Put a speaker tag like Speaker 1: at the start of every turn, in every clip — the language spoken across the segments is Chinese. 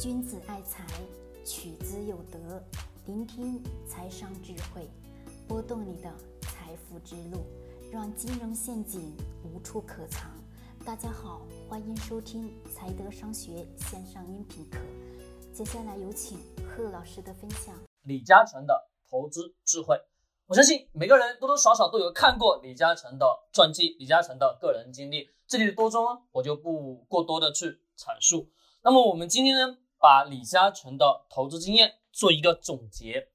Speaker 1: 君子爱财，取之有德。聆听财商智慧，拨动你的财富之路，让金融陷阱无处可藏。大家好，欢迎收听财德商学线上音频课。接下来有请贺老师的分享。
Speaker 2: 李嘉诚的投资智慧，我相信每个人多多少少都有看过李嘉诚的传记，李嘉诚的个人经历。这里的多中我就不过多的去阐述。那么我们今天呢？把李嘉诚的投资经验做一个总结。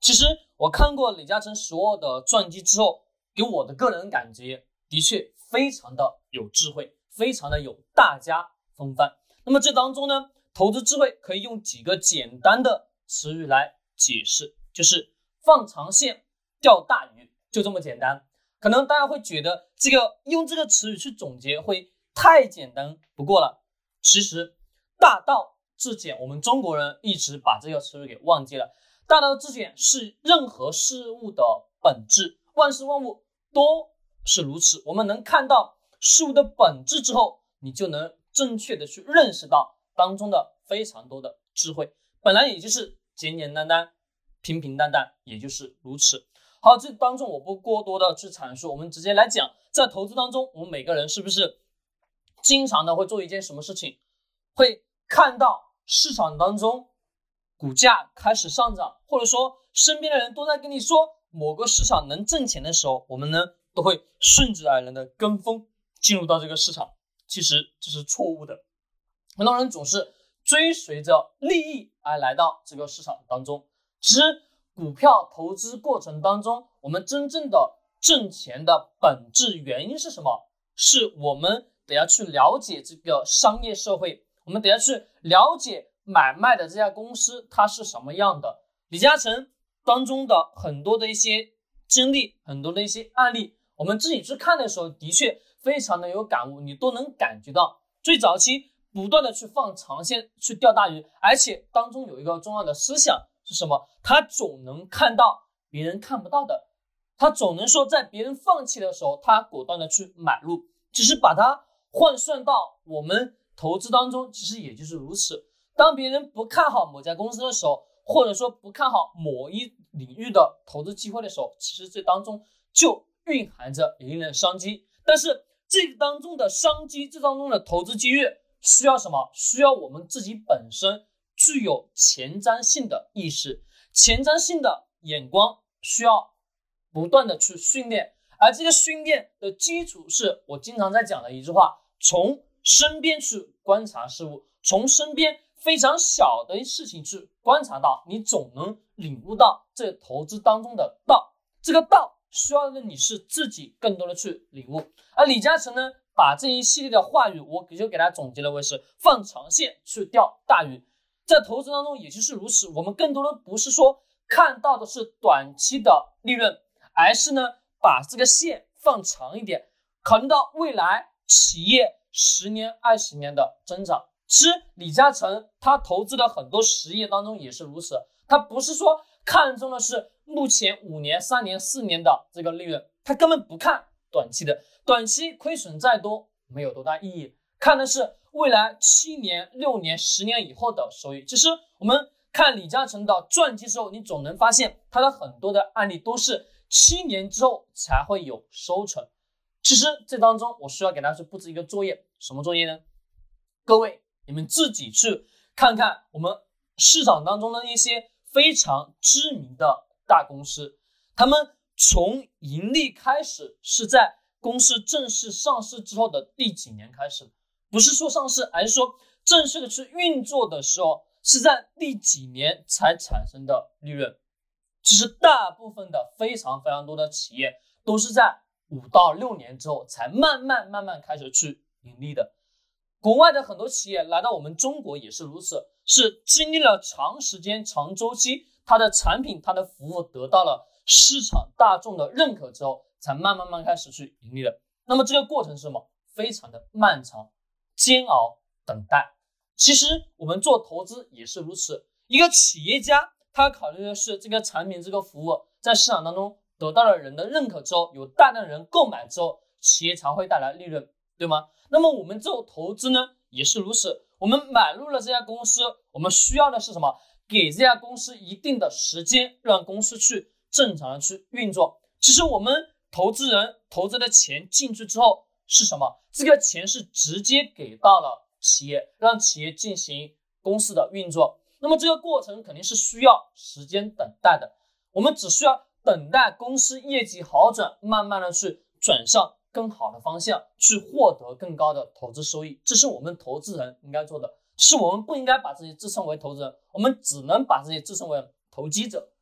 Speaker 2: 其实我看过李嘉诚所有的传记之后，给我的个人感觉的确非常的有智慧，非常的有大家风范。那么这当中呢，投资智慧可以用几个简单的词语来解释，就是放长线钓大鱼，就这么简单。可能大家会觉得这个用这个词语去总结会太简单不过了。其实大道。质检，我们中国人一直把这个词语给忘记了。大道至简是任何事物的本质，万事万物都是如此。我们能看到事物的本质之后，你就能正确的去认识到当中的非常多的智慧。本来也就是简简单单、平平淡淡，也就是如此。好，这当中我不过多的去阐述，我们直接来讲，在投资当中，我们每个人是不是经常的会做一件什么事情，会看到。市场当中，股价开始上涨，或者说身边的人都在跟你说某个市场能挣钱的时候，我们呢都会顺之而然的跟风进入到这个市场。其实这是错误的，很多人总是追随着利益而来到这个市场当中。其实股票投资过程当中，我们真正的挣钱的本质原因是什么？是我们得要去了解这个商业社会。我们等下去了解买卖的这家公司它是什么样的。李嘉诚当中的很多的一些经历，很多的一些案例，我们自己去看的时候，的确非常的有感悟，你都能感觉到最早期不断的去放长线去钓大鱼，而且当中有一个重要的思想是什么？他总能看到别人看不到的，他总能说在别人放弃的时候，他果断的去买入，只是把它换算到我们。投资当中其实也就是如此，当别人不看好某家公司的时候，或者说不看好某一领域的投资机会的时候，其实这当中就蕴含着一定的商机。但是这个当中的商机，这当中的投资机遇需要什么？需要我们自己本身具有前瞻性的意识、前瞻性的眼光，需要不断的去训练。而这个训练的基础是我经常在讲的一句话：从。身边去观察事物，从身边非常小的事情去观察到，你总能领悟到这投资当中的道。这个道需要的你是自己更多的去领悟。而李嘉诚呢，把这一系列的话语，我就给他总结了为是放长线去钓大鱼。在投资当中也就是如此，我们更多的不是说看到的是短期的利润，而是呢把这个线放长一点，考虑到未来企业。十年、二十年的增长，其实李嘉诚他投资的很多实业当中也是如此。他不是说看中的是目前五年、三年、四年的这个利润，他根本不看短期的，短期亏损再多没有多大意义，看的是未来七年、六年、十年以后的收益。其实我们看李嘉诚的传记时候，你总能发现他的很多的案例都是七年之后才会有收成。其实这当中，我需要给大家去布置一个作业，什么作业呢？各位，你们自己去看看我们市场当中的一些非常知名的大公司，他们从盈利开始是在公司正式上市之后的第几年开始？不是说上市，而是说正式的去运作的时候是在第几年才产生的利润？其实大部分的非常非常多的企业都是在。五到六年之后才慢慢慢慢开始去盈利的，国外的很多企业来到我们中国也是如此，是经历了长时间、长周期，它的产品、它的服务得到了市场大众的认可之后，才慢慢慢开始去盈利的。那么这个过程是什么？非常的漫长、煎熬、等待。其实我们做投资也是如此，一个企业家他考虑的是这个产品、这个服务在市场当中。得到了人的认可之后，有大量人购买之后，企业才会带来利润，对吗？那么我们做投资呢，也是如此。我们买入了这家公司，我们需要的是什么？给这家公司一定的时间，让公司去正常的去运作。其实我们投资人投资的钱进去之后是什么？这个钱是直接给到了企业，让企业进行公司的运作。那么这个过程肯定是需要时间等待的。我们只需要等待公司业绩好转，慢慢的去转向更好的方向，去获得更高的投资收益。这是我们投资人应该做的。是我们不应该把自己自称为投资人，我们只能把自己自称为投机者。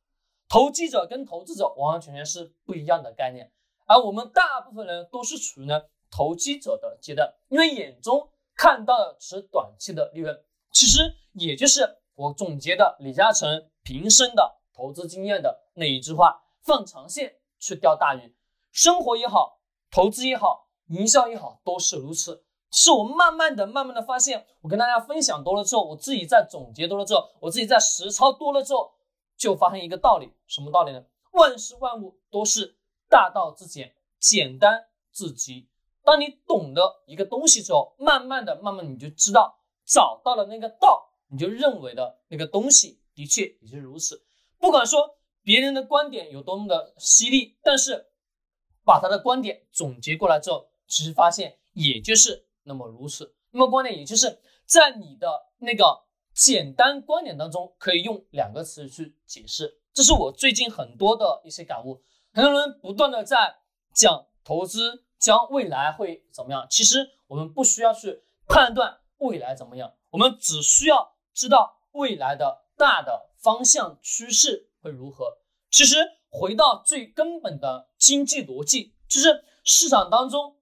Speaker 2: 投机者跟投资者完完全全是不一样的概念，而我们大部分人都是处于呢投机者的阶段，因为眼中看到的是短期的利润。其实也就是我总结的李嘉诚平生的投资经验的那一句话：放长线去钓大鱼。生活也好，投资也好，营销也好，都是如此。是我慢慢的、慢慢的发现，我跟大家分享多了之后，我自己在总结多了之后，我自己在实操多了之后，就发现一个道理，什么道理呢？万事万物都是大道至简，简单至极。当你懂得一个东西之后，慢慢的、慢慢你就知道，找到了那个道，你就认为的那个东西的确也是如此。不管说别人的观点有多么的犀利，但是把他的观点总结过来之后，其实发现也就是。那么如此，那么观点也就是在你的那个简单观点当中，可以用两个词去解释。这是我最近很多的一些感悟。很多人不断的在讲投资，讲未来会怎么样。其实我们不需要去判断未来怎么样，我们只需要知道未来的大的方向趋势会如何。其实回到最根本的经济逻辑，就是市场当中。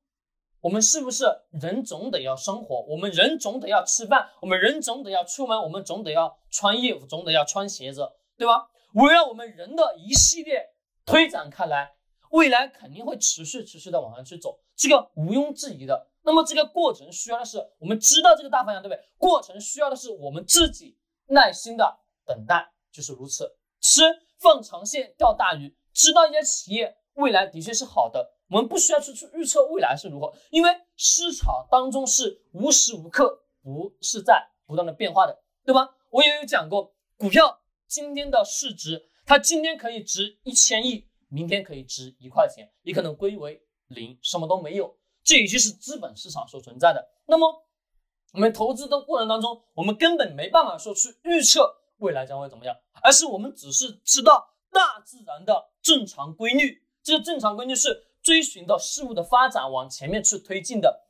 Speaker 2: 我们是不是人总得要生活？我们人总得要吃饭，我们人总得要出门，我们总得要穿衣服，总得要穿鞋子，对吧？围绕我们人的一系列推展开来，未来肯定会持续持续的往上去走，这个毋庸置疑的。那么这个过程需要的是我们知道这个大方向，对不对？过程需要的是我们自己耐心的等待，就是如此。吃放长线钓大鱼，知道一家企业未来的确是好的。我们不需要去去预测未来是如何，因为市场当中是无时无刻不是在不断的变化的，对吧？我也有讲过，股票今天的市值，它今天可以值一千亿，明天可以值一块钱，也可能归为零，什么都没有。这也就是资本市场所存在的。那么，我们投资的过程当中，我们根本没办法说去预测未来将会怎么样，而是我们只是知道大自然的正常规律。这个正常规律是。追寻到事物的发展往前面去推进的，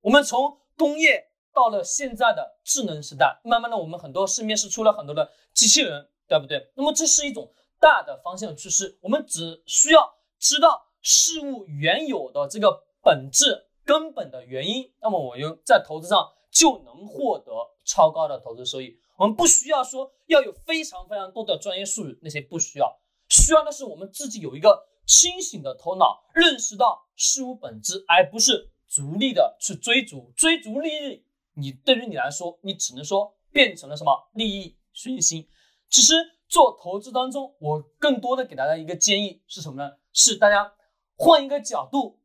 Speaker 2: 我们从工业到了现在的智能时代，慢慢的我们很多市面是出了很多的机器人，对不对？那么这是一种大的方向趋势，我们只需要知道事物原有的这个本质根本的原因，那么我又在投资上就能获得超高的投资收益。我们不需要说要有非常非常多的专业术语，那些不需要，需要的是我们自己有一个。清醒的头脑认识到事物本质，而不是逐利的去追逐追逐利益。你对于你来说，你只能说变成了什么利益熏心。其实做投资当中，我更多的给大家一个建议是什么呢？是大家换一个角度，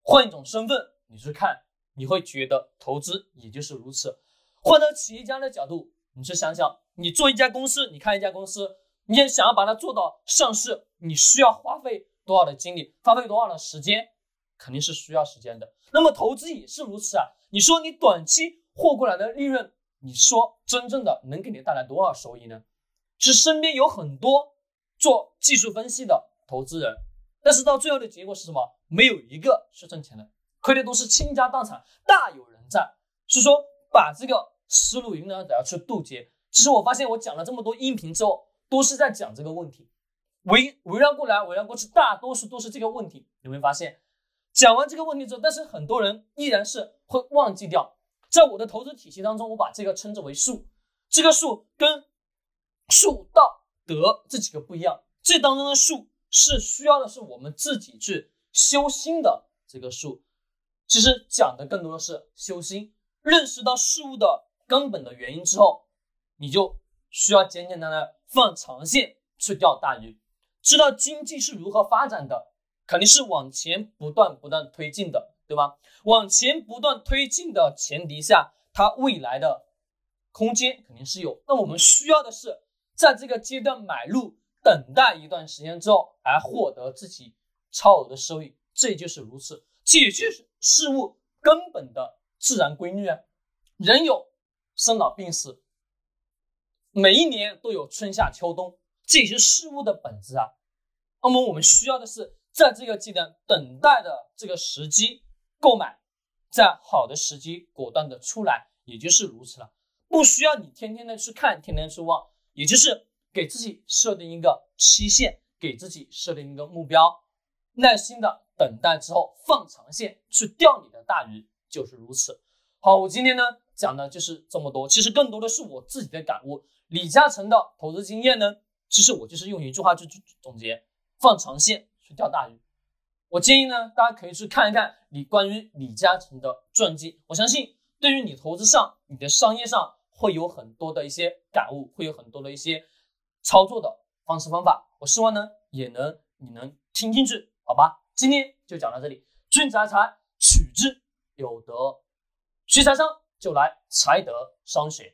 Speaker 2: 换一种身份，你去看，你会觉得投资也就是如此。换到企业家的角度，你去想想，你做一家公司，你看一家公司。你也想要把它做到上市，你需要花费多少的精力，花费多少的时间，肯定是需要时间的。那么投资也是如此啊。你说你短期获过来的利润，你说真正的能给你带来多少收益呢？是身边有很多做技术分析的投资人，但是到最后的结果是什么？没有一个是挣钱的，亏的都是倾家荡产，大有人在。是说把这个思路一定要去渡劫。其实我发现我讲了这么多音频之后。都是在讲这个问题，围围绕过来，围绕过去，大多数都是这个问题。有没有发现，讲完这个问题之后，但是很多人依然是会忘记掉。在我的投资体系当中，我把这个称之为术。这个术跟术、道、德这几个不一样。这当中的术是需要的是我们自己去修心的这个术。其实讲的更多的是修心，认识到事物的根本的原因之后，你就需要简简单单。放长线去钓大鱼，知道经济是如何发展的，肯定是往前不断不断推进的，对吧？往前不断推进的前提下，它未来的空间肯定是有。那我们需要的是在这个阶段买入，等待一段时间之后，来获得自己超额的收益。这就是如此，这也就是事物根本的自然规律啊。人有生老病死，每一年都有春夏秋冬，这也是事物的本质啊。那么我们需要的是在这个技能等待的这个时机购买，在好的时机果断的出来，也就是如此了。不需要你天天的去看，天天去望，也就是给自己设定一个期限，给自己设定一个目标，耐心的等待之后放长线去钓你的大鱼，就是如此。好，我今天呢讲的就是这么多，其实更多的是我自己的感悟。李嘉诚的投资经验呢，其实我就是用一句话去总结。放长线去钓大鱼，我建议呢，大家可以去看一看你关于李嘉诚的传记。我相信，对于你投资上、你的商业上，会有很多的一些感悟，会有很多的一些操作的方式方法。我希望呢，也能你能听进去，好吧？今天就讲到这里。君子爱财，取之有德。学财商就来才德双学。